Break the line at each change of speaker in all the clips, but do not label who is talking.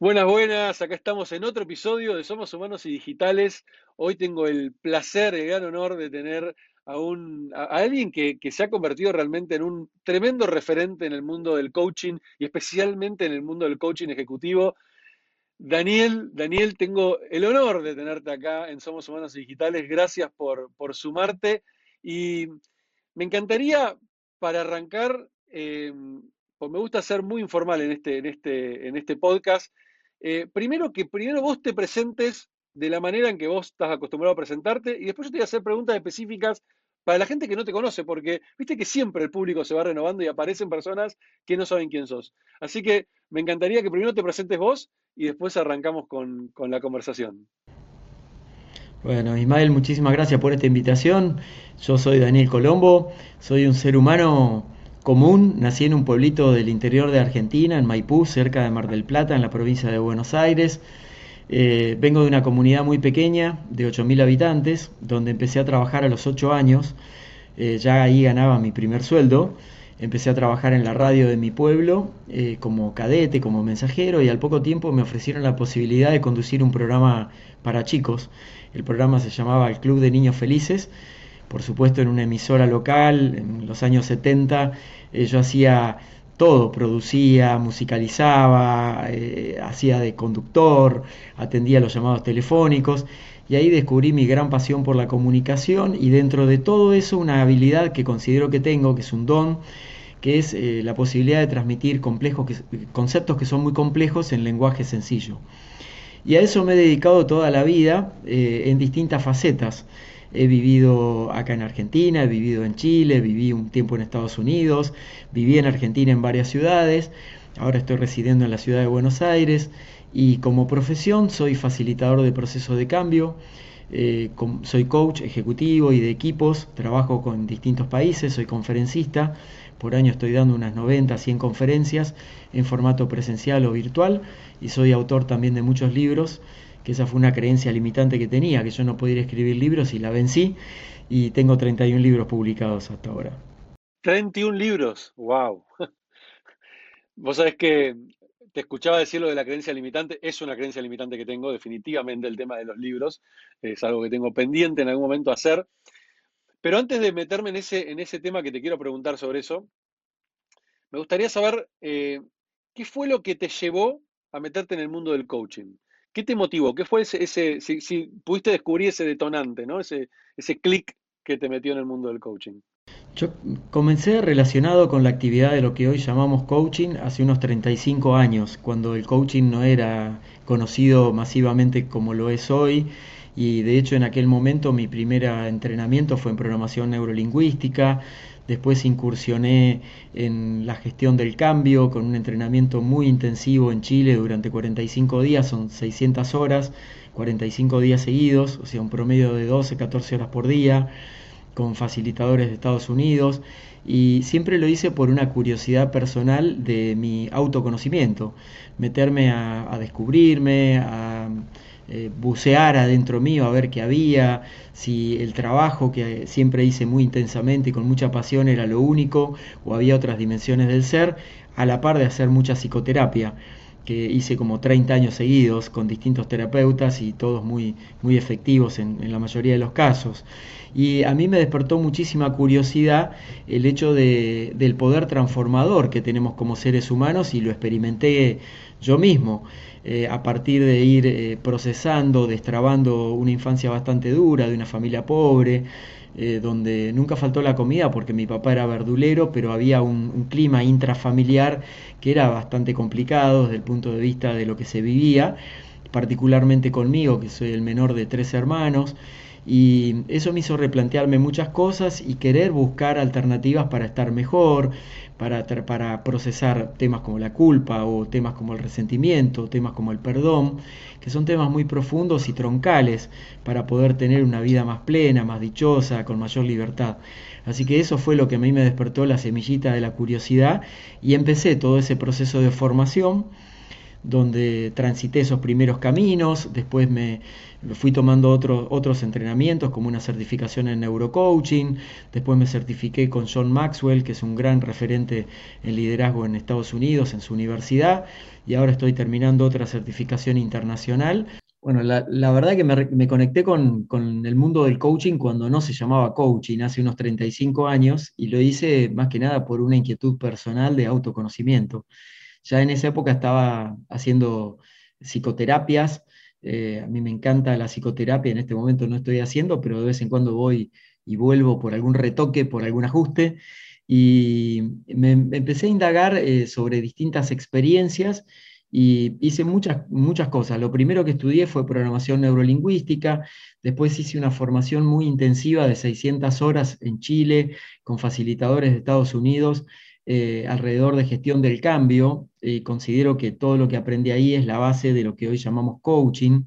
Buenas, buenas, acá estamos en otro episodio de Somos Humanos y Digitales. Hoy tengo el placer, el gran honor de tener a, un, a, alguien que, que, se ha convertido realmente en un tremendo referente en el mundo del coaching y especialmente en el mundo del coaching ejecutivo. Daniel, Daniel, tengo el honor de tenerte acá en Somos Humanos y Digitales. Gracias por, por sumarte y me encantaría, para arrancar, eh, pues me gusta ser muy informal en este, en este, en este podcast, eh, primero que primero vos te presentes de la manera en que vos estás acostumbrado a presentarte y después yo te voy a hacer preguntas específicas para la gente que no te conoce, porque viste que siempre el público se va renovando y aparecen personas que no saben quién sos. Así que me encantaría que primero te presentes vos y después arrancamos con, con la conversación.
Bueno, Ismael, muchísimas gracias por esta invitación. Yo soy Daniel Colombo, soy un ser humano común, nací en un pueblito del interior de Argentina, en Maipú, cerca de Mar del Plata, en la provincia de Buenos Aires. Eh, vengo de una comunidad muy pequeña, de 8.000 habitantes, donde empecé a trabajar a los 8 años. Eh, ya ahí ganaba mi primer sueldo. Empecé a trabajar en la radio de mi pueblo eh, como cadete, como mensajero, y al poco tiempo me ofrecieron la posibilidad de conducir un programa para chicos. El programa se llamaba El Club de Niños Felices por supuesto en una emisora local, en los años 70 eh, yo hacía todo, producía, musicalizaba, eh, hacía de conductor, atendía los llamados telefónicos y ahí descubrí mi gran pasión por la comunicación y dentro de todo eso una habilidad que considero que tengo, que es un don, que es eh, la posibilidad de transmitir complejos conceptos que son muy complejos en lenguaje sencillo. Y a eso me he dedicado toda la vida en distintas facetas. He vivido acá en Argentina, he vivido en Chile, viví un tiempo en Estados Unidos, viví en Argentina en varias ciudades, ahora estoy residiendo en la ciudad de Buenos Aires y como profesión soy facilitador de procesos de cambio, eh, soy coach ejecutivo y de equipos, trabajo con distintos países, soy conferencista, por año estoy dando unas 90, 100 conferencias en formato presencial o virtual y soy autor también de muchos libros que esa fue una creencia limitante que tenía, que yo no podía escribir libros y la vencí y tengo 31 libros publicados hasta ahora.
31 libros, wow. Vos sabés que te escuchaba decir lo de la creencia limitante, es una creencia limitante que tengo, definitivamente el tema de los libros, es algo que tengo pendiente en algún momento hacer. Pero antes de meterme en ese, en ese tema que te quiero preguntar sobre eso, me gustaría saber eh, qué fue lo que te llevó a meterte en el mundo del coaching. ¿Qué te motivó? ¿Qué fue ese, ese si, pudiste descubrir ese detonante, ¿no? ese, ese clic que te metió en el mundo del coaching?
Yo comencé relacionado con la actividad de lo que hoy llamamos coaching hace unos 35 años, cuando el coaching no era conocido masivamente como lo es hoy. Y de hecho en aquel momento mi primer entrenamiento fue en programación neurolingüística, Después incursioné en la gestión del cambio con un entrenamiento muy intensivo en Chile durante 45 días, son 600 horas, 45 días seguidos, o sea, un promedio de 12, 14 horas por día, con facilitadores de Estados Unidos. Y siempre lo hice por una curiosidad personal de mi autoconocimiento, meterme a, a descubrirme, a eh, bucear adentro mío a ver qué había, si el trabajo que siempre hice muy intensamente y con mucha pasión era lo único o había otras dimensiones del ser, a la par de hacer mucha psicoterapia que hice como 30 años seguidos con distintos terapeutas y todos muy, muy efectivos en, la mayoría de los casos. Y a mí me despertó muchísima curiosidad el hecho de, del poder transformador que tenemos como seres humanos y lo experimenté yo mismo. Eh, a partir de ir eh, procesando, destrabando una infancia bastante dura, de una familia pobre, eh, donde nunca faltó la comida porque mi papá era verdulero, pero había un, clima intrafamiliar que era bastante complicado desde el punto de vista de lo que se vivía, particularmente conmigo, que soy el menor de tres hermanos. Y eso me hizo replantearme muchas cosas y querer buscar alternativas para estar mejor, para, para procesar temas como la culpa o temas como el resentimiento, temas como el perdón, que son temas muy profundos y troncales para poder tener una vida más plena, más dichosa, con mayor libertad. Así que eso fue lo que a mí me despertó la semillita de la curiosidad y empecé todo ese proceso de formación donde transité esos primeros caminos, después me fui tomando otros, otros entrenamientos como una certificación en neurocoaching, después me certifiqué con John Maxwell, que es un gran referente en liderazgo en Estados Unidos, en su universidad, y ahora estoy terminando otra certificación internacional. Bueno, la, verdad que me, conecté con, con, el mundo del coaching cuando no se llamaba coaching, hace unos 35 años, y lo hice más que nada por una inquietud personal de autoconocimiento. Ya en esa época estaba haciendo psicoterapias, eh, a mí me encanta la psicoterapia, en este momento no estoy haciendo, pero de vez en cuando voy y vuelvo por algún retoque, por algún ajuste, y me, empecé a indagar eh, sobre distintas experiencias y hice muchas, muchas cosas. Lo primero que estudié fue programación neurolingüística, después hice una formación muy intensiva de 600 horas en Chile con facilitadores de Estados Unidos eh, alrededor de gestión del cambio. y considero que todo lo que aprendí ahí es la base de lo que hoy llamamos coaching.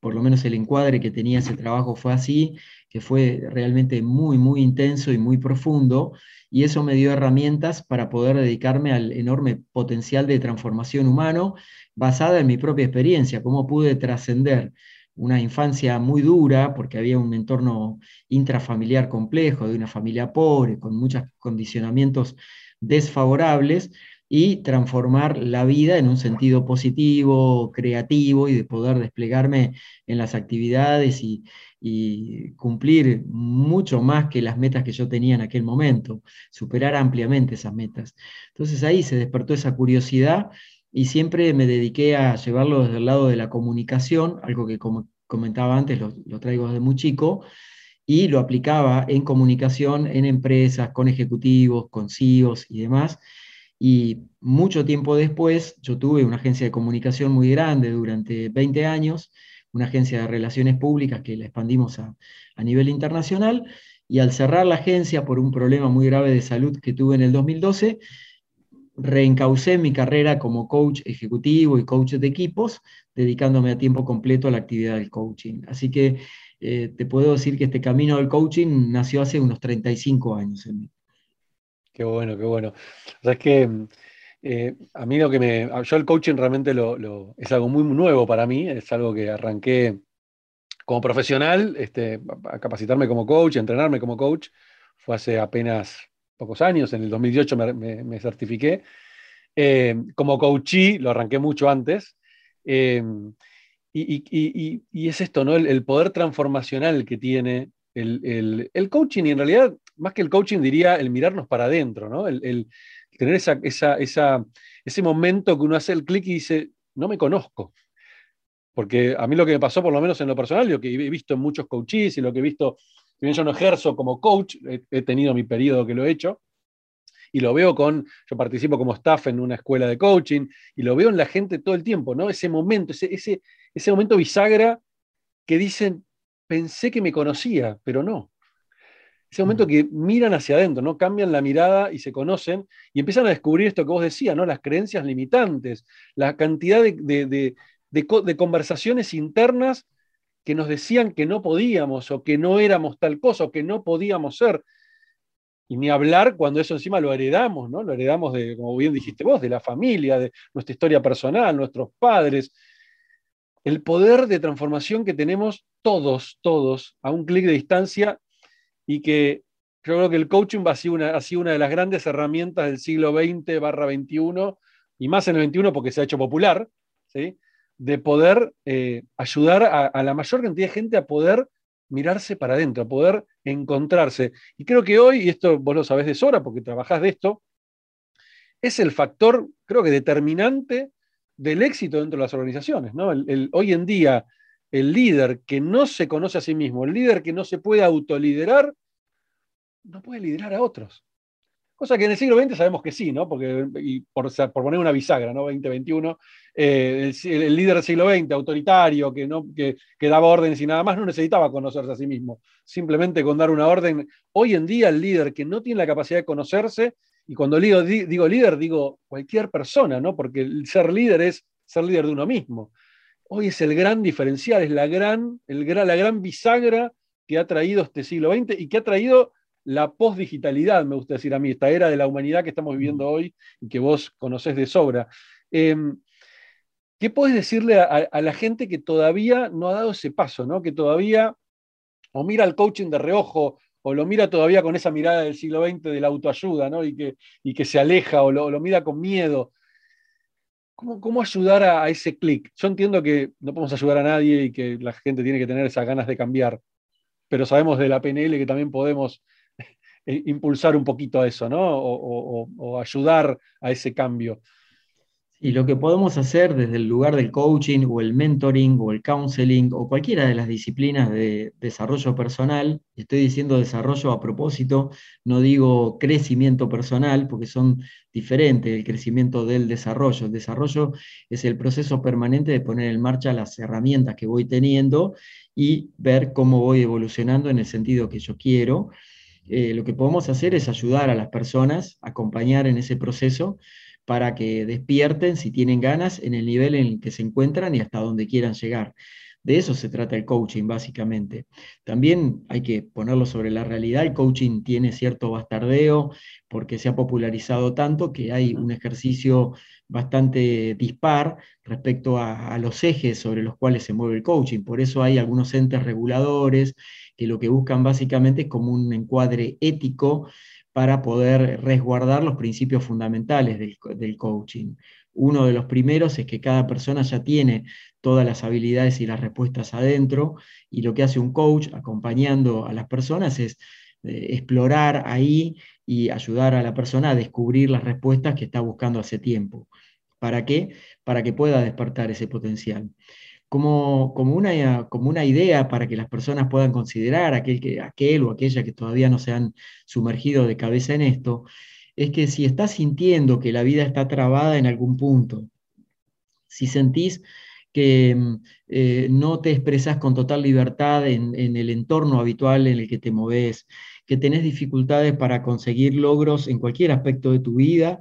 Por lo menos el encuadre que tenía ese trabajo fue así, que fue realmente muy, muy intenso y muy profundo. Y eso me dio herramientas para poder dedicarme al enorme potencial de transformación humano basada en mi propia experiencia, cómo pude trascender una infancia muy dura, porque había un entorno intrafamiliar complejo, de una familia pobre, con muchos condicionamientos desfavorables y transformar la vida en un sentido positivo, creativo y de poder desplegarme en las actividades y, cumplir mucho más que las metas que yo tenía en aquel momento, superar ampliamente esas metas. Entonces ahí se despertó esa curiosidad y siempre me dediqué a llevarlo desde el lado de la comunicación, algo que como comentaba antes lo, traigo desde muy chico, y lo aplicaba en comunicación en empresas, con ejecutivos, con CEOs y demás. Y mucho tiempo después yo tuve una agencia de comunicación muy grande durante 20 años, una agencia de relaciones públicas que la expandimos a, a nivel internacional. Y al cerrar la agencia por un problema muy grave de salud que tuve en el 2012, reencaucé mi carrera como coach ejecutivo y coach de equipos, dedicándome a tiempo completo a la actividad del coaching. Así que eh, te puedo decir que este camino del coaching nació hace unos 35 años en mí.
Qué bueno, qué bueno. O sea, es que eh, a mí lo que me. Yo el coaching realmente lo, es algo muy nuevo para mí, es algo que arranqué como profesional, este, a capacitarme como coach, a entrenarme como coach, fue hace apenas pocos años, en el 2018 me, certifiqué. Eh, como coachee lo arranqué mucho antes. Y, es esto, ¿no? El, poder transformacional que tiene el, coaching, y en realidad, más que el coaching, diría el mirarnos para adentro, ¿no? El, tener esa, ese momento que uno hace el clic y dice, no me conozco. Porque a mí lo que me pasó, por lo menos en lo personal, lo que he visto en muchos coaches y lo que he visto, si bien yo no ejerzo como coach, he tenido mi periodo que lo he hecho, y lo veo con, yo participo como staff en una escuela de coaching, y lo veo en la gente todo el tiempo, ¿no? Ese momento, ese, ese, ese momento bisagra que dicen, pensé que me conocía, pero no. Ese momento que miran hacia adentro, ¿no? Cambian la mirada y se conocen y empiezan a descubrir esto que vos decías, ¿no? Las creencias limitantes, la cantidad de, de conversaciones internas que nos decían que no podíamos o que no éramos tal cosa o que no podíamos ser. Y ni hablar cuando eso encima lo heredamos, ¿no? Lo heredamos de, como bien dijiste vos, de la familia, de nuestra historia personal, nuestros padres. El poder de transformación que tenemos todos, todos, a un clic de distancia y que yo creo que el coaching ha sido una, ha sido una de las grandes herramientas del siglo XX barra XXI y más en el XXI porque se ha hecho popular, ¿sí? de poder eh, ayudar a, la mayor cantidad de gente a poder mirarse para adentro, a poder encontrarse. Y creo que hoy, y esto vos lo sabés de sobra porque trabajás de esto, es el factor, creo que determinante del éxito dentro de las organizaciones. ¿no? hoy en día, el líder que no se conoce a sí mismo, el líder que no se puede autoliderar, no puede liderar a otros. Cosa que en el siglo XX sabemos que sí, ¿no? Porque, y por, poner una bisagra, ¿no? 2021, eh, el, líder del siglo XX, autoritario, que, no, que, daba órdenes y nada más, no necesitaba conocerse a sí mismo. Simplemente con dar una orden. Hoy en día, el líder que no tiene la capacidad de conocerse, y cuando digo, digo líder, digo cualquier persona, ¿no? Porque el ser líder es ser líder de uno mismo. Hoy es el gran diferencial, es la gran, el, la gran bisagra que ha traído este siglo XX y que ha traído la postdigitalidad, me gusta decir a mí, esta era de la humanidad que estamos viviendo hoy y que vos conocés de sobra. Em, ¿qué puedes decirle a, la gente que todavía no ha dado ese paso, ¿no? que todavía o mira el coaching de reojo o lo mira todavía con esa mirada del siglo XX de la autoayuda ¿no? y, que, y que se aleja o lo, mira con miedo? ¿Cómo, cómo ayudar a, ese clic? Yo entiendo que no podemos ayudar a nadie y que la gente tiene que tener esas ganas de cambiar, pero sabemos de la PNL que también podemos eh, impulsar un poquito a eso, ¿no? O, ayudar a ese cambio.
Y lo que podemos hacer desde el lugar del coaching o el mentoring o el counseling o cualquiera de las disciplinas de desarrollo personal, estoy diciendo desarrollo a propósito, no digo crecimiento personal porque son diferentes el crecimiento del desarrollo. El desarrollo es el proceso permanente de poner en marcha las herramientas que voy teniendo y ver cómo voy evolucionando en el sentido que yo quiero eh, lo que podemos hacer es ayudar a las personas, acompañar en ese proceso para que despierten si tienen ganas en el nivel en el que se encuentran y hasta donde quieran llegar. De eso se trata el coaching, básicamente. También hay que ponerlo sobre la realidad. El coaching tiene cierto bastardeo porque se ha popularizado tanto que hay un ejercicio bastante dispar respecto a, a los ejes sobre los cuales se mueve el coaching. Por eso hay algunos entes reguladores que lo que buscan básicamente es como un encuadre ético para poder resguardar los principios fundamentales del, coaching. Uno de los primeros es que cada persona ya tiene todas las habilidades y las respuestas adentro y lo que hace un coach acompañando a las personas es eh, explorar ahí y ayudar a la persona a descubrir las respuestas que está buscando hace tiempo. ¿Para qué? Para que pueda despertar ese potencial como, como, una, como una idea para que las personas puedan considerar, aquel, que, aquel o aquella que todavía no se han sumergido de cabeza en esto, es que si estás sintiendo que la vida está trabada en algún punto, si sentís que mm, eh, no te expresas con total libertad en, en, el entorno habitual en el que te moves, que tenés dificultades para conseguir logros en cualquier aspecto de tu vida,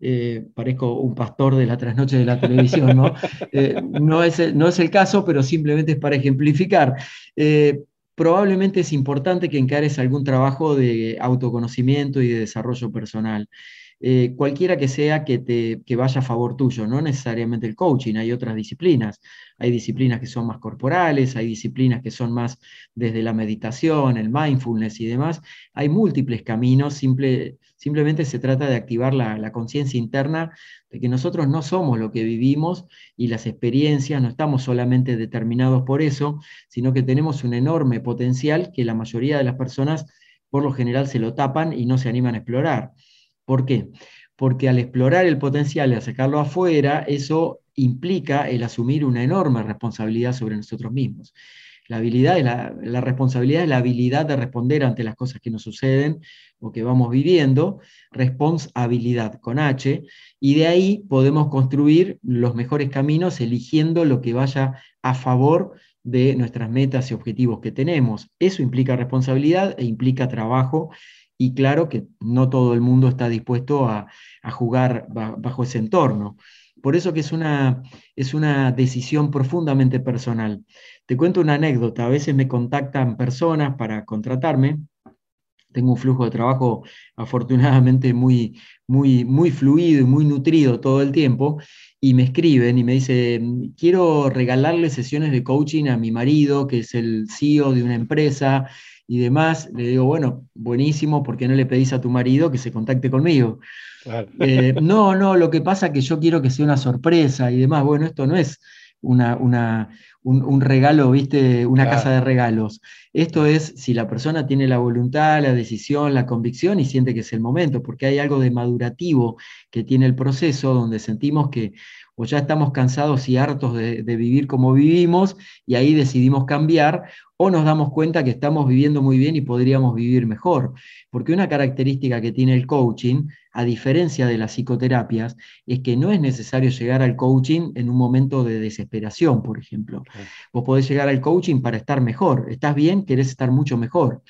eh, parezco un pastor de la trasnoche de la televisión, ¿no? Eh, no, es, no, es, el caso, pero simplemente es para ejemplificar. Eh, probablemente es importante que encares algún trabajo de autoconocimiento y de desarrollo personal. cualquiera que sea que, te, que vaya a favor tuyo, no necesariamente el coaching, hay otras disciplinas. Hay disciplinas que son más corporales, hay disciplinas que son más desde la meditación, el mindfulness y demás. Hay múltiples caminos, simple, simplemente se trata de activar la, conciencia interna de que nosotros no somos lo que vivimos y las experiencias, no estamos solamente determinados por eso, sino que tenemos un enorme potencial que la mayoría de las personas por lo general se lo tapan y no se animan a explorar. ¿Por qué? Porque al explorar el potencial y a sacarlo afuera, eso implica el asumir una enorme responsabilidad sobre nosotros mismos. La habilidad la, responsabilidad es la habilidad de responder ante las cosas que nos suceden o que vamos viviendo, responsabilidad con H, y de ahí podemos construir los mejores caminos eligiendo lo que vaya a favor de nuestras metas y objetivos que tenemos. Eso implica responsabilidad e implica trabajo y claro que no todo el mundo está dispuesto a, a jugar bajo ese entorno. Por eso que es una, es una decisión profundamente personal. Te cuento una anécdota. A veces me contactan personas para contratarme. Tengo un flujo de trabajo afortunadamente muy, muy, muy fluido y muy nutrido todo el tiempo. Y me escriben y me dicen, quiero regalarle sesiones de coaching a mi marido, que es el CEO de una empresa y demás. Le digo, bueno, buenísimo, ¿por qué no le pedís a tu marido que se contacte conmigo? Eh, no, no, lo que pasa es que yo quiero que sea una sorpresa y demás. Bueno, esto no es una, un, regalo, ¿viste? Una casa de regalos. Esto es si la persona tiene la voluntad, la decisión, la convicción y siente que es el momento, porque hay algo de madurativo que tiene el proceso donde sentimos que o ya estamos cansados y hartos de, de vivir como vivimos y ahí decidimos cambiar, o nos damos cuenta que estamos viviendo muy bien y podríamos vivir mejor. Porque una característica que tiene el coaching, a diferencia de las psicoterapias, es que no es necesario llegar al coaching en un momento de desesperación, por ejemplo. Vos podés llegar al coaching para estar mejor. Estás bien, querés estar mucho mejor.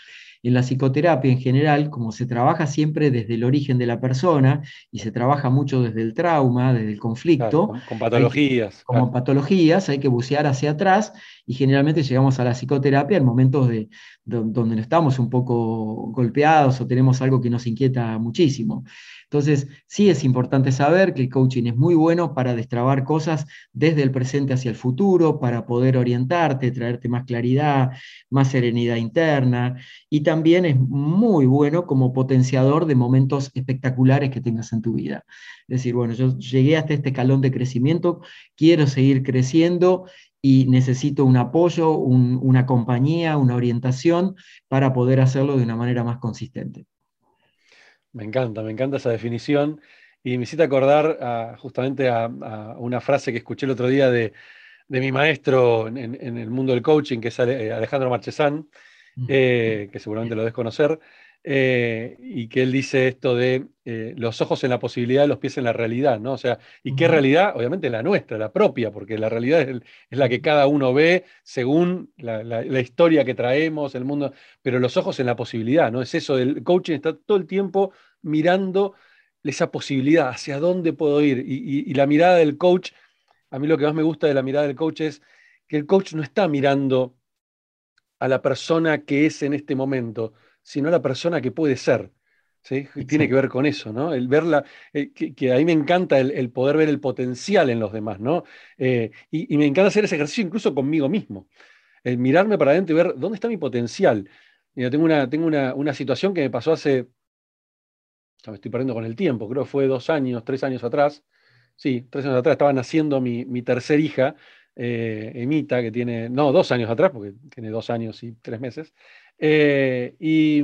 En la psicoterapia en general, como se trabaja siempre desde el origen de la persona y se trabaja mucho desde el trauma, desde el conflicto,
con, patologías.
como patologías, hay que bucear hacia atrás y generalmente llegamos a la psicoterapia en momentos de, donde estamos un poco golpeados o tenemos algo que nos inquieta muchísimo. Entonces, sí es importante saber que el coaching es muy bueno para destrabar cosas desde el presente hacia el futuro, para poder orientarte, traerte más claridad, más serenidad interna, y también es muy bueno como potenciador de momentos espectaculares que tengas en tu vida. Es decir, bueno, yo llegué hasta este escalón de crecimiento, quiero seguir creciendo y necesito un apoyo, una compañía, una orientación para poder hacerlo de una manera más consistente.
Me encanta, me encanta esa definición y me hiciste acordar justamente a, una frase que escuché el otro día de, mi maestro en, el mundo del coaching, que es Alejandro Marchesán, eh, que seguramente lo debes conocer, eh, y que él dice esto de eh, los ojos en la posibilidad, los pies en la realidad, ¿no? O sea, ¿y qué realidad? Obviamente la nuestra, la propia, porque la realidad es, la que cada uno ve según la, historia que traemos, el mundo, pero los ojos en la posibilidad, ¿no? Es eso, el coaching está todo el tiempo mirando esa posibilidad, hacia dónde puedo ir. y la mirada del coach, a mí lo que más me gusta de la mirada del coach es que el coach no está mirando a la persona que es en este momento, sino la persona que puede ser. ¿sí? Tiene que ver con eso, ¿no? El verla, eh, que, a mí me encanta el, poder ver el potencial en los demás, ¿no? Eh, y, me encanta hacer ese ejercicio incluso conmigo mismo. El mirarme para adentro y ver dónde está mi potencial. Mira, tengo una, tengo una, situación que me pasó hace, ya me estoy perdiendo con el tiempo, creo que fue dos años, tres años atrás. Sí, tres años atrás estaba naciendo mi, mi tercer hija, eh, Emita, que tiene, no, dos años atrás, porque tiene dos años y tres meses. Eh, y,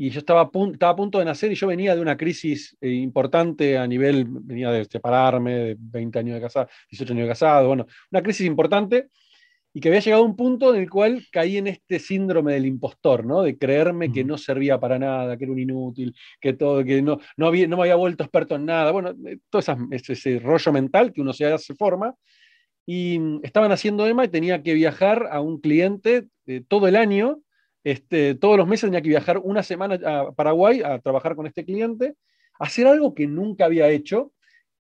yo estaba a, punto, estaba a, punto de nacer y yo venía de una crisis eh, importante a nivel, venía de separarme, de 20 años de casado, 18 años de casado, bueno, una crisis importante y que había llegado a un punto en el cual caí en este síndrome del impostor, ¿no? De creerme que no servía para nada, que era un inútil, que todo, que no, no, había, no me había vuelto experto en nada, bueno, todo ese, ese rollo mental que uno se hace forma y mm, estaban haciendo EMA y tenía que viajar a un cliente todo el año, este, todos los meses tenía que viajar una semana a Paraguay a trabajar con este cliente, hacer algo que nunca había hecho,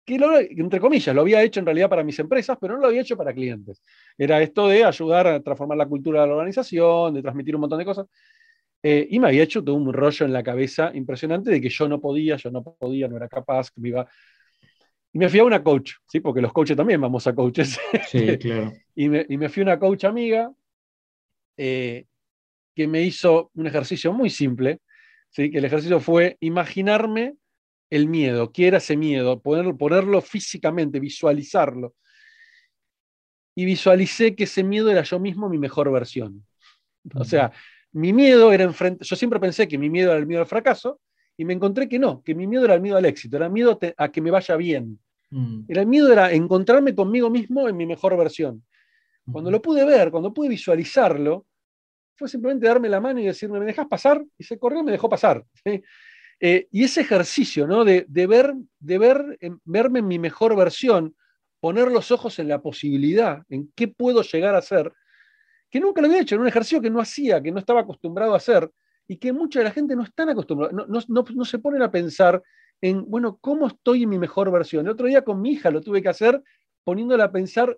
que entre comillas, lo había hecho en realidad para mis empresas, pero no lo había hecho para clientes. Era esto de ayudar a transformar la cultura de la organización, de transmitir un montón de cosas. Eh, y me había hecho todo un rollo en la cabeza impresionante de que yo no podía, yo no podía, no era capaz, que me iba y me fui a una coach, ¿sí? porque los coaches también vamos a coaches.
Sí, claro.
y, me, y, me, fui a una coach amiga eh, que me hizo un ejercicio muy simple, ¿sí? que el ejercicio fue imaginarme el miedo, qué era ese miedo, ponerlo, ponerlo físicamente, visualizarlo. Y visualicé que ese miedo era yo mismo mi mejor versión. O sea, mi miedo era enfrente, yo siempre pensé que mi miedo era el miedo al fracaso, y me encontré que no, que mi miedo era el miedo al éxito, era el miedo a que me vaya bien. Mm. El miedo era encontrarme conmigo mismo en mi mejor versión. Cuando lo pude ver, cuando pude visualizarlo, fue simplemente darme la mano y decirme, ¿me dejas pasar? Y se corrió y me dejó pasar. Eh, y ese ejercicio ¿no? de, ver, de ver, verme en mi mejor versión, poner los ojos en la posibilidad, en qué puedo llegar a ser, que nunca lo había hecho, en un ejercicio que no hacía, que no estaba acostumbrado a hacer, y que mucha de la gente no están acostumbrada, no, no, no se ponen a pensar en, bueno, ¿cómo estoy en mi mejor versión? El otro día con mi hija lo tuve que hacer poniéndola a pensar,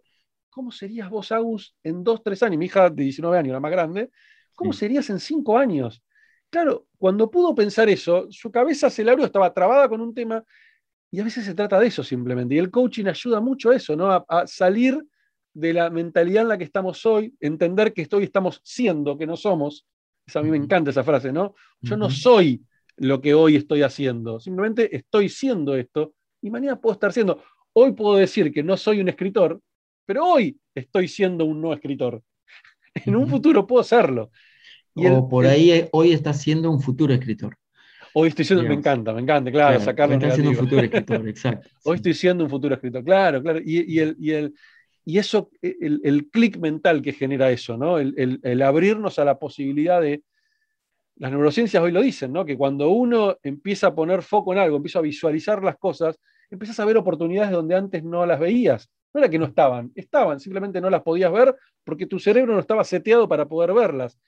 ¿cómo serías vos, Agus, en dos, tres años? Mi hija de 19 años, la más grande, ¿cómo serías en cinco años? Claro, cuando pudo pensar eso, su cabeza se le abrió, estaba trabada con un tema, y a veces se trata de eso simplemente. Y el coaching ayuda mucho a eso, ¿no? A, salir de la mentalidad en la que estamos hoy, entender que estoy, estamos siendo, que no somos. a mí me encanta esa frase, ¿no? Yo no soy lo que hoy estoy haciendo. Simplemente estoy siendo esto y mañana puedo estar siendo. Hoy puedo decir que no soy un escritor, pero hoy estoy siendo un no escritor. En un futuro puedo serlo.
o por ahí hoy estás siendo un futuro escritor.
Hoy estoy siendo, me encanta, me encanta, claro, sacarlo.
siendo un futuro escritor, exacto.
hoy estoy siendo un futuro escritor, claro, claro. Y, el, y, el, y eso, el, el clic mental que genera eso, ¿no? el abrirnos a la posibilidad de, las neurociencias hoy lo dicen, ¿no? que cuando uno empieza a poner foco en algo, empieza a visualizar las cosas, empiezas a ver oportunidades donde antes no las veías. No era que no estaban, estaban, simplemente no las podías ver porque tu cerebro no estaba seteado para poder verlas.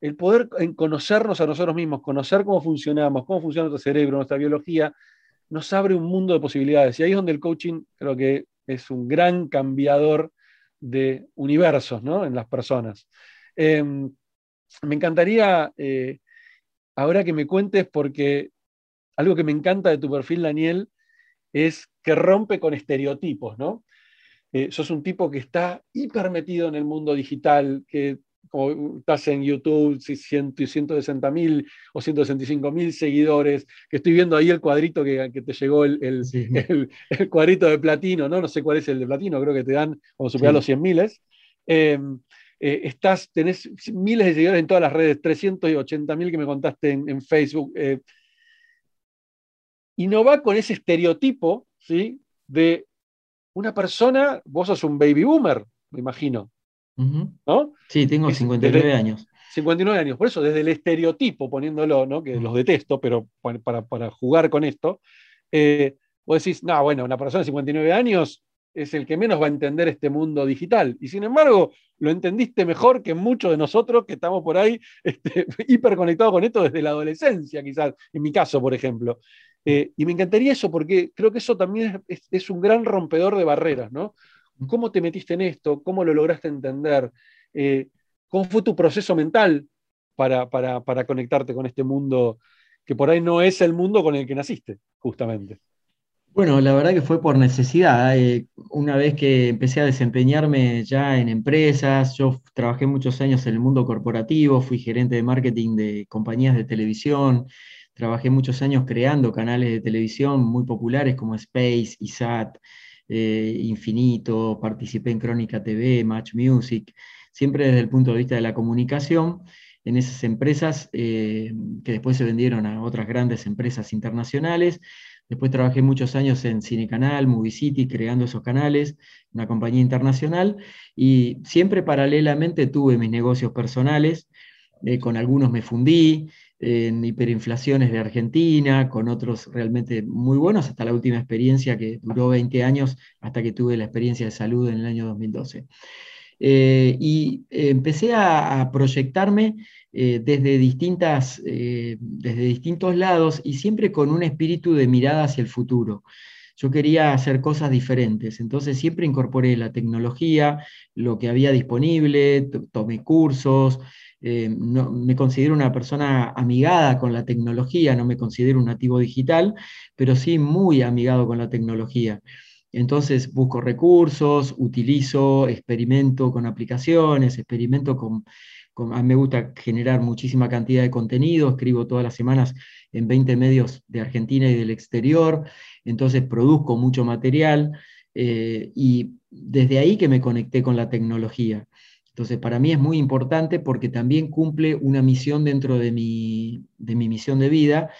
El poder conocernos a nosotros mismos, conocer cómo funcionamos, cómo funciona nuestro cerebro, nuestra biología, nos abre un mundo de posibilidades. Y ahí es donde el coaching creo que es un gran cambiador de universos ¿no? en las personas. Em, me encantaría eh, ahora que me cuentes porque algo que me encanta de tu perfil, Daniel, es que rompe con estereotipos, ¿no? Eh, sos un tipo que está hiper metido en el mundo digital, que como estás en YouTube, 160 mil o 165 mil seguidores, que estoy viendo ahí el cuadrito que, te llegó, el, el, cuadrito de platino, ¿no? No sé cuál es el de platino, creo que te dan cuando superas los 100 miles. Em, eh, estás, tenés miles de seguidores en todas las redes, 380 mil que me contaste en, Facebook. Eh, y no va con ese estereotipo, ¿sí? De una persona, vos sos un baby boomer, me imagino.
¿no? Sí, tengo 59 años.
59 años, por eso desde el estereotipo, poniéndolo, ¿no? que los detesto, pero para, jugar con esto, eh, vos decís, no, bueno, una persona de 59 años es el que menos va a entender este mundo digital. Y sin embargo, lo entendiste mejor que muchos de nosotros que estamos por ahí este, hiperconectados con esto desde la adolescencia, quizás, en mi caso, por ejemplo. Eh, y me encantaría eso, porque creo que eso también es, un gran rompedor de barreras, ¿no? ¿Cómo te metiste en esto? ¿Cómo lo lograste entender? Eh, ¿Cómo fue tu proceso mental para, conectarte con este mundo que por ahí no es el mundo con el que naciste, justamente?
Bueno, la verdad que fue por necesidad. Eh, una vez que empecé a desempeñarme ya en empresas, yo trabajé muchos años en el mundo corporativo, fui gerente de marketing de compañías de televisión, trabajé muchos años creando canales de televisión muy populares como Space, ISAT, eh, Infinito, participé en Crónica TV, Match Music, siempre desde el punto de vista de la comunicación, en esas empresas eh, que después se vendieron a otras grandes empresas internacionales. Después trabajé muchos años en Cinecanal, Movie City, creando esos canales, una compañía internacional, y siempre paralelamente tuve mis negocios personales, eh, con algunos me fundí, en hiperinflaciones de Argentina, con otros realmente muy buenos, hasta la última experiencia que duró 20 años, hasta que tuve la experiencia de salud en el año 2012. Eh, y empecé a, proyectarme eh, desde, distintas, eh, desde distintos lados y siempre con un espíritu de mirada hacia el futuro. Yo quería hacer cosas diferentes, entonces siempre incorporé la tecnología, lo que había disponible, tomé cursos, eh, no, me considero una persona amigada con la tecnología, no me considero un nativo digital, pero sí muy amigado con la tecnología. Entonces busco recursos, utilizo, experimento con aplicaciones, experimento con, a mí me gusta generar muchísima cantidad de contenido, escribo todas las semanas en 20 medios de Argentina y del exterior, entonces produzco mucho material eh, y desde ahí que me conecté con la tecnología. Entonces, para mí es muy importante porque también cumple una misión dentro de mi, misión de vida,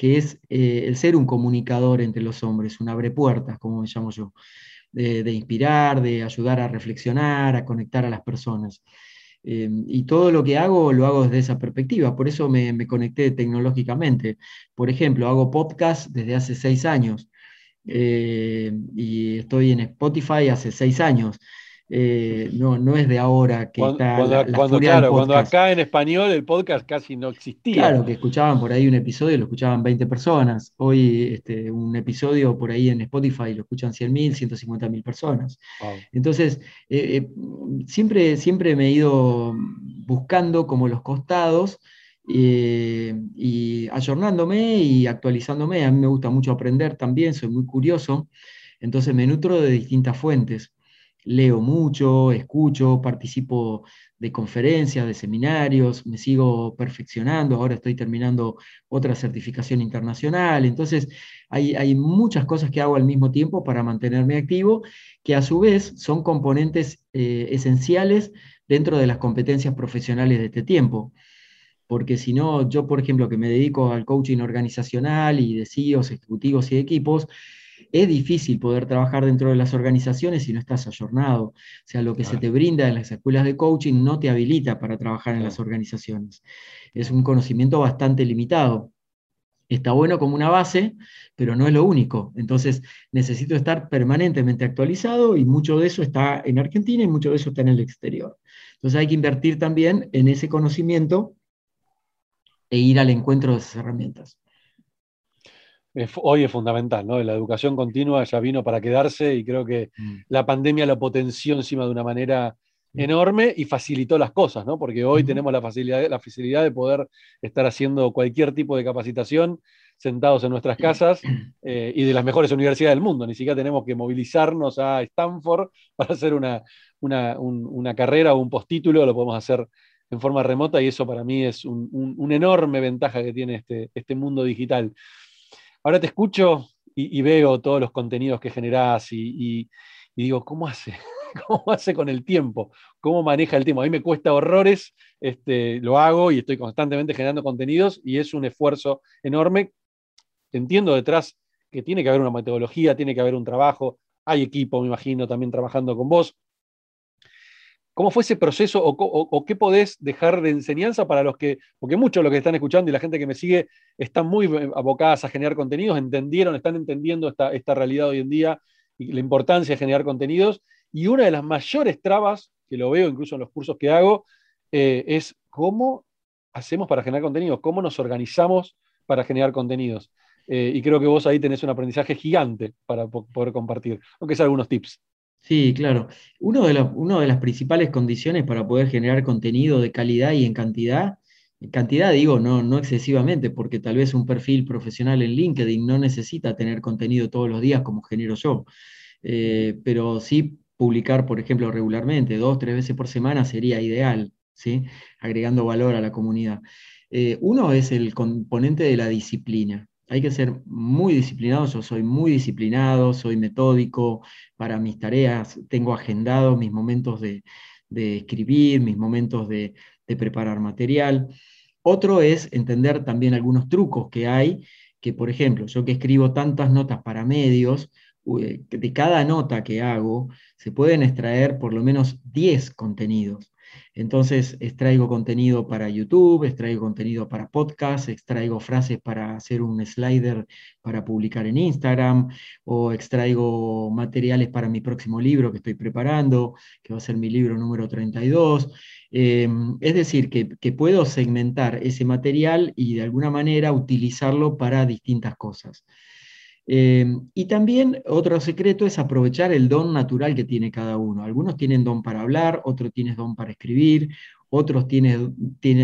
que es eh, el ser un comunicador entre los hombres, un abre puertas, como me llamo yo, de, inspirar, de ayudar a reflexionar, a conectar a las personas. Eh, y todo lo que hago lo hago desde esa perspectiva, por eso me, conecté tecnológicamente. Por ejemplo, hago podcast desde hace seis años eh, y estoy en Spotify hace seis años. Eh, no, no es de ahora que
cuando, está cuando, claro, cuando acá en español el podcast casi no existía.
Claro, que escuchaban por ahí un episodio y lo escuchaban 20 personas. Hoy este, un episodio por ahí en Spotify lo escuchan 100.000, 150.000 personas. Entonces, eh, eh, siempre, siempre me he ido buscando como los costados y ayornándome y actualizándome. A mí me gusta mucho aprender también, soy muy curioso. Entonces me nutro de distintas fuentes leo mucho, escucho, participo de conferencias, de seminarios, me sigo perfeccionando, ahora estoy terminando otra certificación internacional, entonces hay, muchas cosas que hago al mismo tiempo para mantenerme activo, que a su vez son componentes eh, esenciales dentro de las competencias profesionales de este tiempo. Porque si no, yo, por ejemplo, que me dedico al coaching organizacional y de CEOs, ejecutivos y equipos, es difícil poder trabajar dentro de las organizaciones si no estás ayornado. O sea, lo que se te brinda en las escuelas de coaching no te habilita para trabajar en las organizaciones. Es un conocimiento bastante limitado. Está bueno como una base, pero no es lo único. Entonces necesito estar permanentemente actualizado y mucho de eso está en Argentina y mucho de eso está en el exterior. Entonces hay que invertir también en ese conocimiento e ir al encuentro de esas herramientas
hoy es fundamental, ¿no? La educación continua ya vino para quedarse y creo que mm. la pandemia lo potenció encima de una manera enorme y facilitó las cosas, ¿no? Porque hoy tenemos la facilidad, la facilidad de poder estar haciendo cualquier tipo de capacitación sentados en nuestras casas eh, y de las mejores universidades del mundo. Ni siquiera tenemos que movilizarnos a Stanford para hacer una, una, carrera o un postítulo, lo podemos hacer en forma remota y eso para mí es una enorme ventaja que tiene este, este mundo digital. Ahora te escucho y, veo todos los contenidos que generás y, digo, ¿cómo hace? ¿Cómo hace con el tiempo? ¿Cómo maneja el tiempo? A mí me cuesta horrores, este, lo hago y estoy constantemente generando contenidos y es un esfuerzo enorme entiendo detrás que tiene que haber una metodología, tiene que haber un trabajo, hay equipo, me imagino, también trabajando con vos. ¿Cómo fue ese proceso o, qué podés dejar de enseñanza para los que, porque muchos de los que están escuchando y la gente que me sigue están muy abocadas a generar contenidos, entendieron, están entendiendo esta, esta realidad hoy en día y la importancia de generar contenidos. Y una de las mayores trabas, que lo veo incluso en los cursos que hago, eh, es cómo hacemos para generar contenidos, cómo nos organizamos para generar contenidos. Eh, y creo que vos ahí tenés un aprendizaje gigante para poder compartir, aunque sea algunos tips.
Sí, claro. Uno de una de las principales condiciones para poder generar contenido de calidad y en cantidad, en cantidad digo, no, no excesivamente, porque tal vez un perfil profesional en LinkedIn no necesita tener contenido todos los días como genero yo, eh, pero sí publicar, por ejemplo, regularmente, dos, tres veces por semana sería ideal, ¿sí? agregando valor a la comunidad. Eh, uno es el componente de la disciplina hay que ser muy disciplinado, yo soy muy disciplinado, soy metódico para mis tareas, tengo agendado mis momentos de, escribir, mis momentos de, preparar material. Otro es entender también algunos trucos que hay, que por ejemplo, yo que escribo tantas notas para medios, de cada nota que hago se pueden extraer por lo menos 10 contenidos. Entonces, extraigo contenido para YouTube, extraigo contenido para podcast, extraigo frases para hacer un slider para publicar en Instagram, o extraigo materiales para mi próximo libro que estoy preparando, que va a ser mi libro número 32. Em, es decir, que puedo segmentar ese material y de alguna manera utilizarlo para distintas cosas. Eh, y también otro secreto es aprovechar el don natural que tiene cada uno. Algunos tienen don para hablar, otros tienen don para escribir, otros tienen,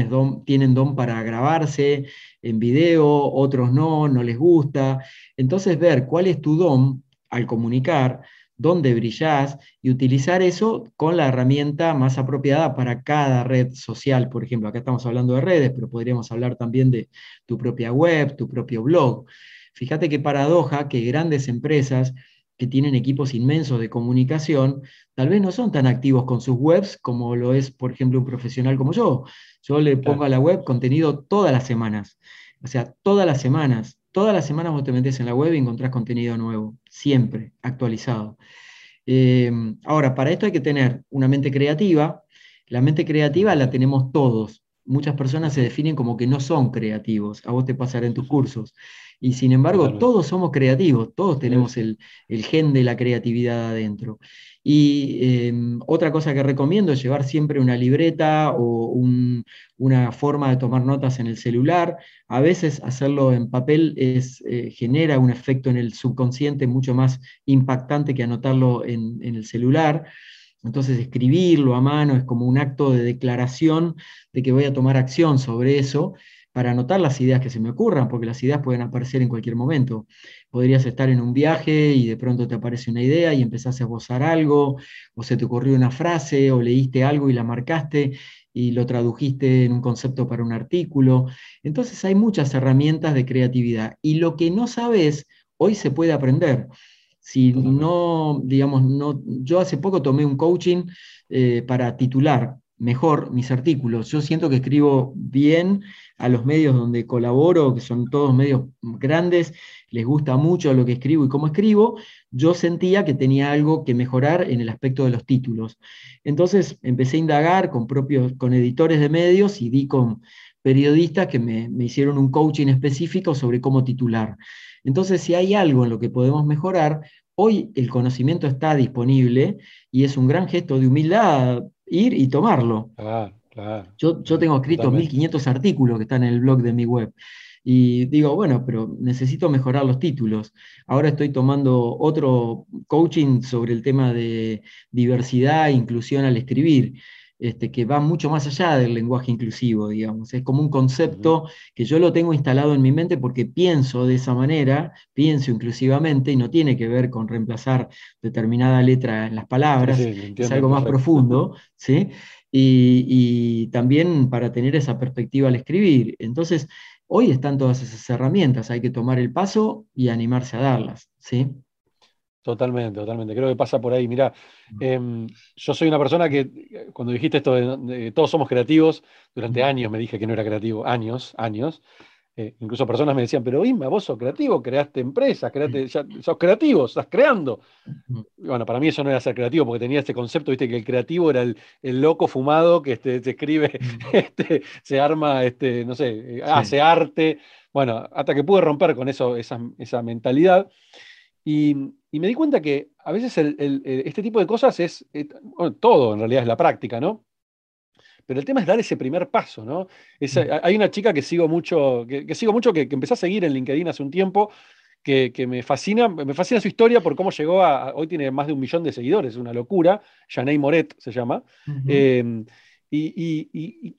don, tienen don para grabarse en video, otros no, no les gusta. Entonces ver cuál es tu don al comunicar, dónde brillás y utilizar eso con la herramienta más apropiada para cada red social. Por ejemplo, acá estamos hablando de redes, pero podríamos hablar también de tu propia web, tu propio blog. Fíjate qué paradoja que grandes empresas que tienen equipos inmensos de comunicación, tal vez no son tan activos con sus webs como lo es, por ejemplo, un profesional como yo. Yo le pongo a la web contenido todas las semanas. O sea, todas las semanas. Todas las semanas vos te metes en la web y encontrás contenido nuevo, siempre actualizado. Eh, ahora, para esto hay que tener una mente creativa. La mente creativa la tenemos todos. Muchas personas se definen como que no son creativos. A vos te pasará en tus cursos. Y sin embargo, todos somos creativos, todos tenemos el, gen de la creatividad adentro. Y em, otra cosa que recomiendo es llevar siempre una libreta o una forma de tomar notas en el celular. A veces hacerlo en papel es, eh, genera un efecto en el subconsciente mucho más impactante que anotarlo en, en el celular. Entonces escribirlo a mano es como un acto de declaración de que voy a tomar acción sobre eso para anotar las ideas que se me ocurran, porque las ideas pueden aparecer en cualquier momento. Podrías estar en un viaje y de pronto te aparece una idea y empezás a esbozar algo, o se te ocurrió una frase, o leíste algo y la marcaste y lo tradujiste en un concepto para un artículo. Entonces hay muchas herramientas de creatividad y lo que no sabes, hoy se puede aprender. Si no, digamos, no, yo hace poco tomé un coaching eh, para titular mejor mis artículos. Yo siento que escribo bien a los medios donde colaboro, que son todos medios grandes, les gusta mucho lo que escribo y cómo escribo, yo sentía que tenía algo que mejorar en el aspecto de los títulos. Entonces empecé a indagar con propios, con editores de medios y di con periodistas que me, me hicieron un coaching específico sobre cómo titular. Entonces, si hay algo en lo que podemos mejorar, hoy el conocimiento está disponible y es un gran gesto de humildad ir y tomarlo. Yo, yo tengo escrito 1500 artículos que están en el blog de mi web. Y digo, bueno, pero necesito mejorar los títulos. Ahora estoy tomando otro coaching sobre el tema de diversidad e inclusión al escribir. Este, que va mucho más allá del lenguaje inclusivo, digamos. Es como un concepto que yo lo tengo instalado en mi mente porque pienso de esa manera, pienso inclusivamente y no tiene que ver con reemplazar determinada letra en las palabras, es algo más profundo, ¿sí? Y, también para tener esa perspectiva al escribir. Entonces, hoy están todas esas herramientas, hay que tomar el paso y animarse a darlas, ¿sí?
Totalmente, totalmente. Creo que pasa por ahí. Mira, em, yo soy una persona que, eh, cuando dijiste esto de, todos somos creativos, durante años me dije que no era creativo, años, años. Eh, incluso personas me decían, pero Inma, vos sos creativo, creaste empresas, creaste, sos creativo, estás creando. bueno, para mí eso no era ser creativo, porque tenía este concepto, viste, que el creativo era el, loco fumado que este, te escribe, este, se arma, este, no sé, hace arte. Bueno, hasta que pude romper con eso, esa, esa mentalidad. Y, me di cuenta que a veces este tipo de cosas es, eh, todo en realidad es la práctica, ¿no? Pero el tema es dar ese primer paso, ¿no? Mm. hay una chica que sigo mucho, que, sigo mucho, que, empecé a seguir en LinkedIn hace un tiempo, que, me fascina, me fascina su historia por cómo llegó a, hoy tiene más de un millón de seguidores, es una locura, Janey Moret se llama. Em, y,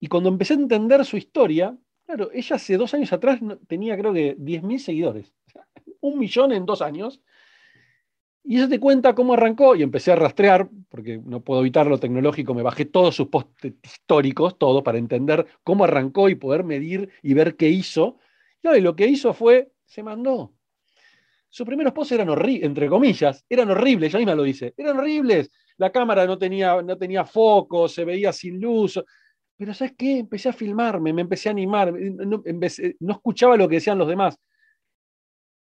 y, cuando empecé a entender su historia, claro, ella hace dos años atrás tenía creo que 10.000 seguidores un millón en dos años. Y eso te cuenta cómo arrancó y empecé a rastrear, porque no puedo evitar lo tecnológico, me bajé todos sus posts históricos, todo, para entender cómo arrancó y poder medir y ver qué hizo. Y lo que hizo fue, se mandó. Sus primeros posts eran horribles, entre comillas, eran horribles, ella misma lo dice, eran horribles. La cámara no tenía, no tenía foco, se veía sin luz. Pero ¿sabes qué? Empecé a filmarme, me empecé a animar, no, no escuchaba lo que decían los demás.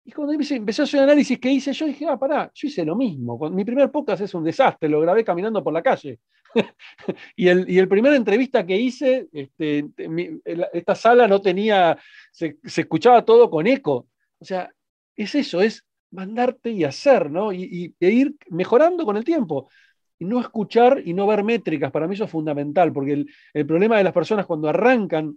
Y cuando empecé a hacer análisis que hice, yo dije, ah, pará, yo hice lo mismo. Mi primer podcast es un desastre, lo grabé caminando por la calle. y, el, y el primer entrevista que hice, este, esta sala no tenía, se, escuchaba todo con eco. O sea, es eso, es mandarte y hacer, ¿no? Y, e ir mejorando con el tiempo. Y no escuchar y no ver métricas, para mí eso es fundamental, porque el, el problema de las personas cuando arrancan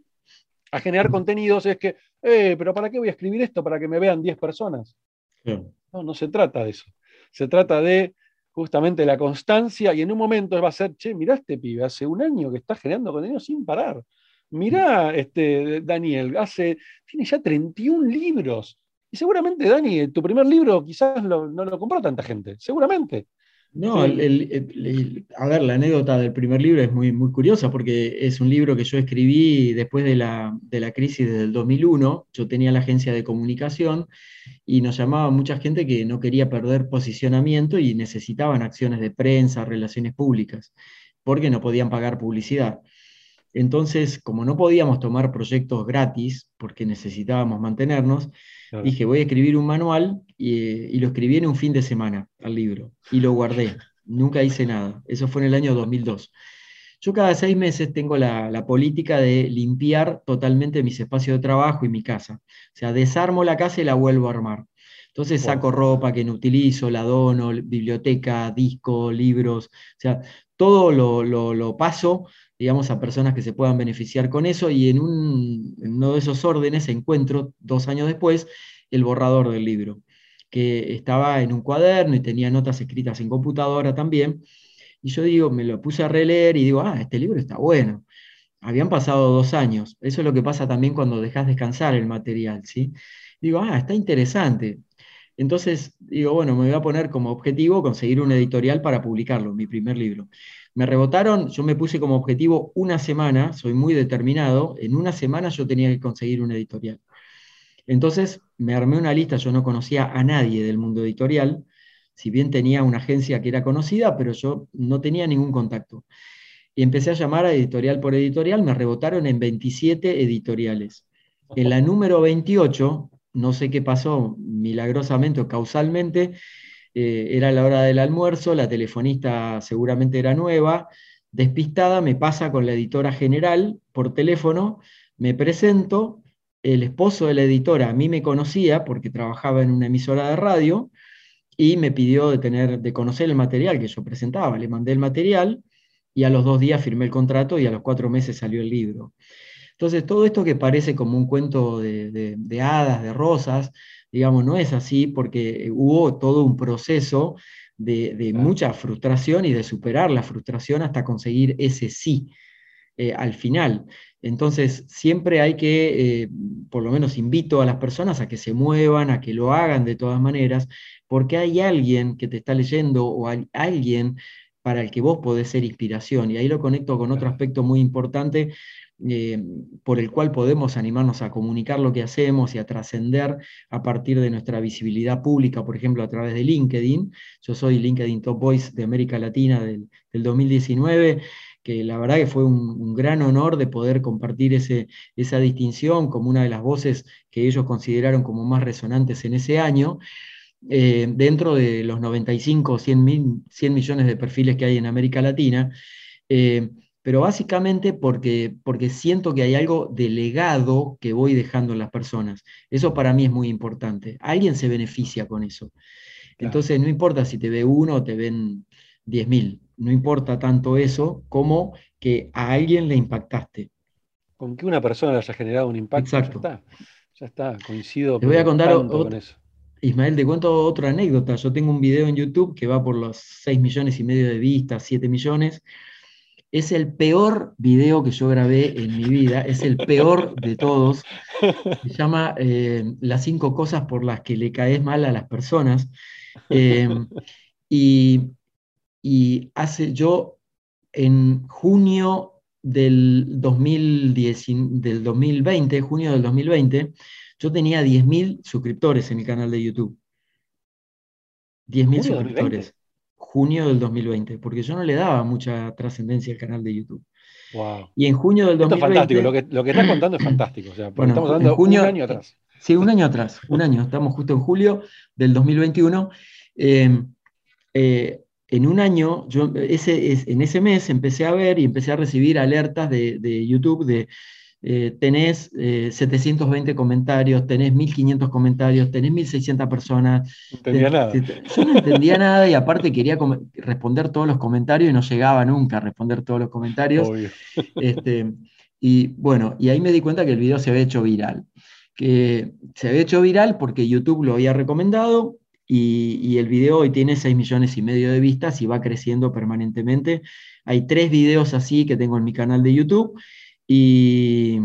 a generar contenidos es que, eh, pero ¿para qué voy a escribir esto? ¿Para que me vean 10 personas? No, no se trata de eso. Se trata de justamente la constancia y en un momento va a ser, che, mirá este pibe, hace un año que está generando contenido sin parar. Mirá, este, Daniel, hace, tiene ya 31 libros. Y seguramente, Dani, tu primer libro quizás no lo compró tanta gente, seguramente.
No, a ver, la anécdota del primer libro es muy, muy curiosa porque es un libro que yo escribí después de la, crisis del 2001. Yo tenía la agencia de comunicación y nos llamaba mucha gente que no quería perder posicionamiento y necesitaban acciones de prensa, relaciones públicas, porque no podían pagar publicidad. Entonces, como no podíamos tomar proyectos gratis, porque necesitábamos mantenernos, dije, voy a escribir un manual y, lo escribí en un fin de semana al libro y lo guardé. Nunca hice nada. Eso fue en el año 2002. Yo cada seis meses tengo la, política de limpiar totalmente mis espacios de trabajo y mi casa. O sea, desarmo la casa y la vuelvo a armar. Entonces saco ropa que no utilizo, la dono, biblioteca, disco, libros, o sea, todo lo, lo paso digamos, a personas que se puedan beneficiar con eso y en, uno de esos órdenes encuentro, dos años después, el borrador del libro, que estaba en un cuaderno y tenía notas escritas en computadora también. Y yo digo, me lo puse a releer y digo, ah, este libro está bueno. Habían pasado dos años. Eso es lo que pasa también cuando dejas descansar el material, ¿sí? Digo, ah, está interesante. Entonces digo, bueno, me voy a poner como objetivo conseguir un editorial para publicarlo, mi primer libro. Me rebotaron, yo me puse como objetivo una semana, soy muy determinado, en una semana yo tenía que conseguir un editorial. Entonces me armé una lista, yo no conocía a nadie del mundo editorial, si bien tenía una agencia que era conocida, pero yo no tenía ningún contacto. Y empecé a llamar a editorial por editorial, me rebotaron en 27 editoriales. En la número 28, no sé qué pasó milagrosamente o causalmente, eh, era la hora del almuerzo, la telefonista seguramente era nueva, despistada, me pasa con la editora general por teléfono, me presento, el esposo de la editora a mí me conocía porque trabajaba en una emisora de radio y me pidió de, tener, de conocer el material que yo presentaba, le mandé el material y a los dos días firmé el contrato y a los cuatro meses salió el libro. Entonces, todo esto que parece como un cuento de, hadas, de rosas, digamos, no es así porque hubo todo un proceso de, mucha frustración y de superar la frustración hasta conseguir ese sí eh, al final. Entonces, siempre hay que, eh, por lo menos invito a las personas a que se muevan, a que lo hagan de todas maneras, porque hay alguien que te está leyendo o hay alguien para el que vos podés ser inspiración. Y ahí lo conecto con otro aspecto muy importante eh, por el cual podemos animarnos a comunicar lo que hacemos y a trascender a partir de nuestra visibilidad pública, por ejemplo, a través de LinkedIn. Yo soy LinkedIn Top Voice de América Latina del, 2019 que la verdad que fue un, gran honor de poder compartir esa distinción como una de las voces que ellos consideraron como más resonantes en ese año, eh, dentro de los 95 o 100, millones de perfiles que hay en América Latina. Eh, pero básicamente porque, porque siento que hay algo de legado que voy dejando en las personas. Eso para mí es muy importante. Alguien se beneficia con eso. Entonces no importa si te ve uno o te ven 10.000, no importa tanto eso como que a alguien le impactaste.
Con que una persona le haya generado un impacto, Exacto. ya está. Ya está, coincido.
Te voy a contar con eso. Ismael, te cuento otra anécdota. Yo tengo un video en YouTube que va por los 6 millones y medio de vistas, 7 millones, es el peor video que yo grabé en mi vida, es el peor de todos. Se llama eh, Las cinco cosas por las que le caes mal a las personas. Eh, y, hace yo en junio del, 2010, del 2020, junio del 2020, yo tenía 10.000 suscriptores en mi canal de YouTube. 10.000 suscriptores junio del 2020, porque yo no le daba mucha trascendencia al canal de YouTube. Y en junio del 2020...
Esto es fantástico, lo que, lo que estás contando es fantástico, o sea, estamos hablando de un año atrás.
Sí, un año atrás, un año, estamos justo en julio del 2021. Em, eh, en un año, yo ese, en ese mes empecé a ver y empecé a recibir alertas de, de YouTube de eh, tenés 720 eh, comentarios, tenés 1500 comentarios, tenés 1600 personas.
No entendía nada.
yo no entendía nada y aparte quería responder todos los comentarios y no llegaba nunca a responder todos los comentarios. Este, y bueno, y ahí me di cuenta que el video se había hecho viral. Que se había hecho viral porque YouTube lo había recomendado y, y, el video hoy tiene 6 millones y medio de vistas y va creciendo permanentemente. Hay tres videos así que tengo en mi canal de YouTube y,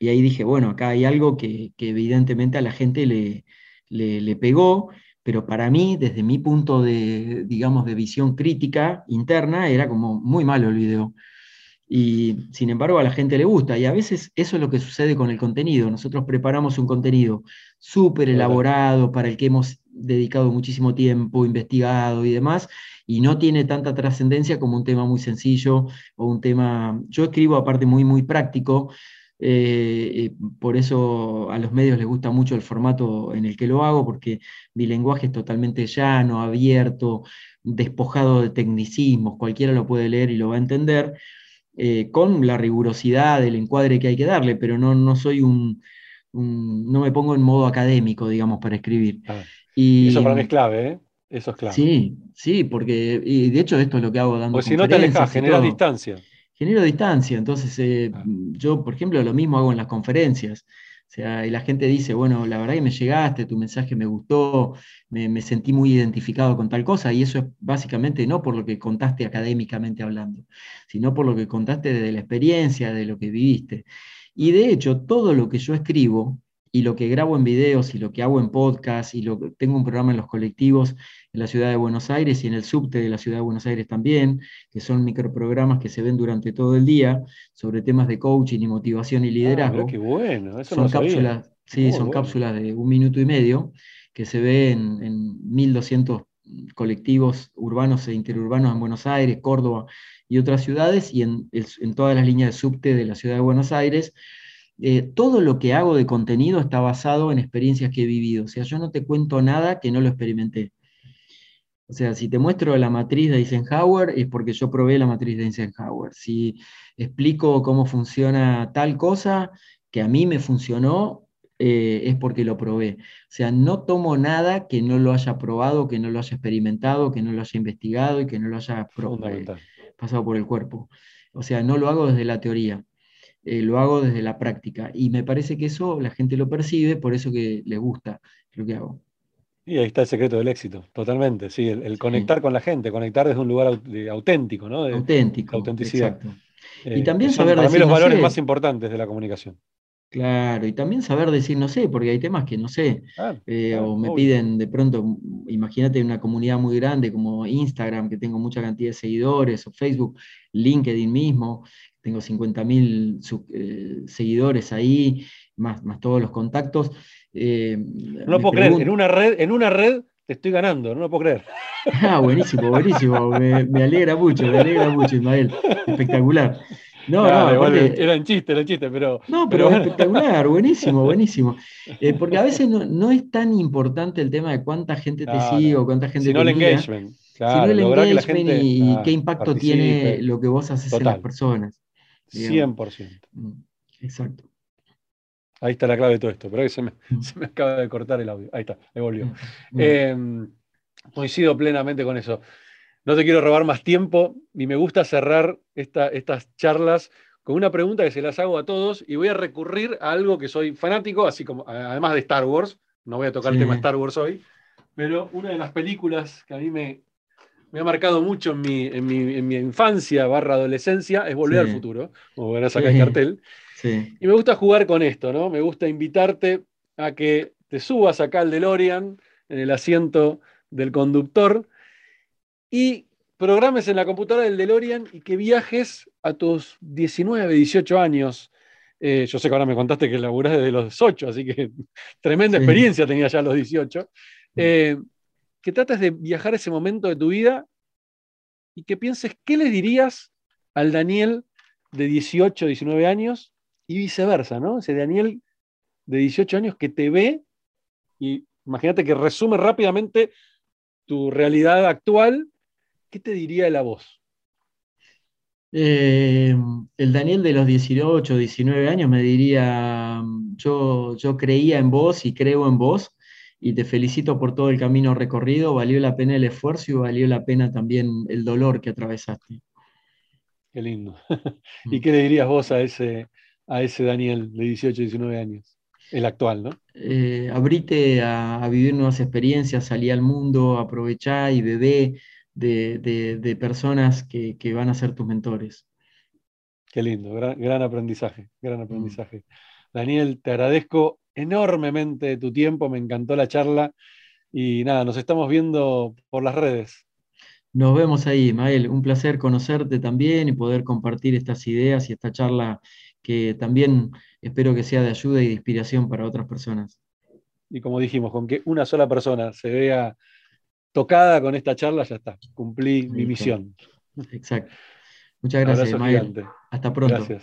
ahí dije, bueno, acá hay algo que, evidentemente a la gente le, le, pegó, pero para mí, desde mi punto de, digamos, de visión crítica interna, era como muy malo el video. Y sin embargo a la gente le gusta. Y a veces eso es lo que sucede con el contenido. Nosotros preparamos un contenido súper elaborado para el que hemos dedicado muchísimo tiempo, investigado y demás, y no tiene tanta trascendencia como un tema muy sencillo o un tema, yo escribo aparte muy, muy práctico, eh, eh, por eso a los medios les gusta mucho el formato en el que lo hago, porque mi lenguaje es totalmente llano, abierto, despojado de tecnicismos, cualquiera lo puede leer y lo va a entender, eh, con la rigurosidad del encuadre que hay que darle, pero no, no soy un, no me pongo en modo académico, digamos, para escribir.
Y, eso para mí es clave, ¿eh? Eso es clave.
Sí, sí, porque, y de hecho esto es lo que hago dando
O si no te alejas, generas distancia.
Genero distancia, entonces eh, ah. yo, por ejemplo, lo mismo hago en las conferencias. O sea, y la gente dice, bueno, la verdad que me llegaste, tu mensaje me gustó, me, sentí muy identificado con tal cosa, y eso es básicamente no por lo que contaste académicamente hablando, sino por lo que contaste de la experiencia, de lo que viviste. Y de hecho, todo lo que yo escribo y lo que grabo en videos y lo que hago en podcast y lo que tengo un programa en los colectivos en la ciudad de Buenos Aires y en el subte de la ciudad de Buenos Aires también, que son microprogramas que se ven durante todo el día sobre temas de coaching y motivación y ah, liderazgo.
qué bueno, eso
son cápsulas, sí, son cápsulas de un minuto y medio que se ven en 1200 colectivos urbanos e interurbanos en Buenos Aires, Córdoba y otras ciudades y en, en todas las líneas de subte de la ciudad de Buenos Aires eh, todo lo que hago de contenido está basado en experiencias que he vivido. O sea, yo no te cuento nada que no lo experimenté. O sea, si te muestro la matriz de Eisenhower es porque yo probé la matriz de Eisenhower. Si explico cómo funciona tal cosa que a mí me funcionó, eh, es porque lo probé. O sea, no tomo nada que no lo haya probado, que no lo haya experimentado, que no lo haya investigado y que no lo haya pasado por el cuerpo. O sea, no lo hago desde la teoría. Eh, lo hago desde la práctica. Y me parece que eso la gente lo percibe, por eso que le gusta lo que hago.
Y ahí está el secreto del éxito, totalmente, sí, el, conectar con la gente, conectar desde un lugar auténtico, ¿no?
auténtico, autenticidad.
y también saber para mí los valores más importantes de la comunicación.
Claro, y también saber decir no sé, porque hay temas que no sé, eh, o me piden de pronto, imagínate una comunidad muy grande como Instagram, que tengo mucha cantidad de seguidores, o Facebook, LinkedIn mismo, tengo 50.000 eh, seguidores ahí, más, más todos los contactos.
Eh, no lo puedo creer, en una, red, en una red te estoy ganando, no lo puedo creer.
Ah, buenísimo, buenísimo, me, me alegra mucho, me alegra mucho, Ismael, espectacular.
No, no, igual era un chiste, era un chiste, pero.
No, pero, espectacular, buenísimo, buenísimo. Eh, porque a veces no, es tan importante el tema de cuánta gente te sigue o cuánta gente
sino
te
el engagement.
Claro, sino el engagement y, qué impacto tiene lo que vos haces en las personas.
100%.
Mm, exacto.
Ahí está la clave de todo esto, pero ahí se me, mm. se me acaba de cortar el audio. Ahí está, me volvió. Mm, em, coincido plenamente con eso. No te quiero robar más tiempo y me gusta cerrar estas charlas con una pregunta que se las hago a todos y voy a recurrir a algo que soy fanático, así como además de Star Wars, no voy a tocar el tema Star Wars hoy, pero una de las películas que a mí me, me ha marcado mucho en mi, en mi, infancia barra adolescencia es Volver al Futuro, como verás acá el cartel. Y me gusta jugar con esto, ¿no? Me gusta invitarte a que te subas acá al DeLorean en el asiento del conductor y programes en la computadora del DeLorean y que viajes a tus 19, 18 años. Eh, yo sé que ahora me contaste que laburás desde los 8, así que tremenda experiencia tenía ya a los 18. Mm. Eh, que trates de viajar ese momento de tu vida y que pienses qué le dirías al Daniel de 18, 19 años y viceversa, ¿no? Ese Daniel de 18 años que te ve y imagínate que resume rápidamente tu realidad actual ¿qué te diría la voz?
Eh, el Daniel de los 18, 19 años me diría, yo, yo creía en vos y creo en vos y te felicito por todo el camino recorrido, valió la pena el esfuerzo y valió la pena también el dolor que atravesaste.
Qué lindo. ¿Y mm. qué le dirías vos a ese, a ese Daniel de 18, 19 años? El actual, ¿no?
Eh, abrite a, vivir nuevas experiencias, salí al mundo, aprovechá y bebé, de, personas que, van a ser tus mentores.
Qué lindo, gran, aprendizaje, gran mm. aprendizaje. Daniel, te agradezco enormemente tu tiempo, me encantó la charla y nada, nos estamos viendo por las redes.
Nos vemos ahí, Mael. Un placer conocerte también y poder compartir estas ideas y esta charla que también espero que sea de ayuda y de inspiración para otras personas.
Y como dijimos, con que una sola persona se vea tocada con esta charla, ya está. Cumplí mi misión.
Exacto. Muchas gracias, Mael. Hasta pronto. Gracias.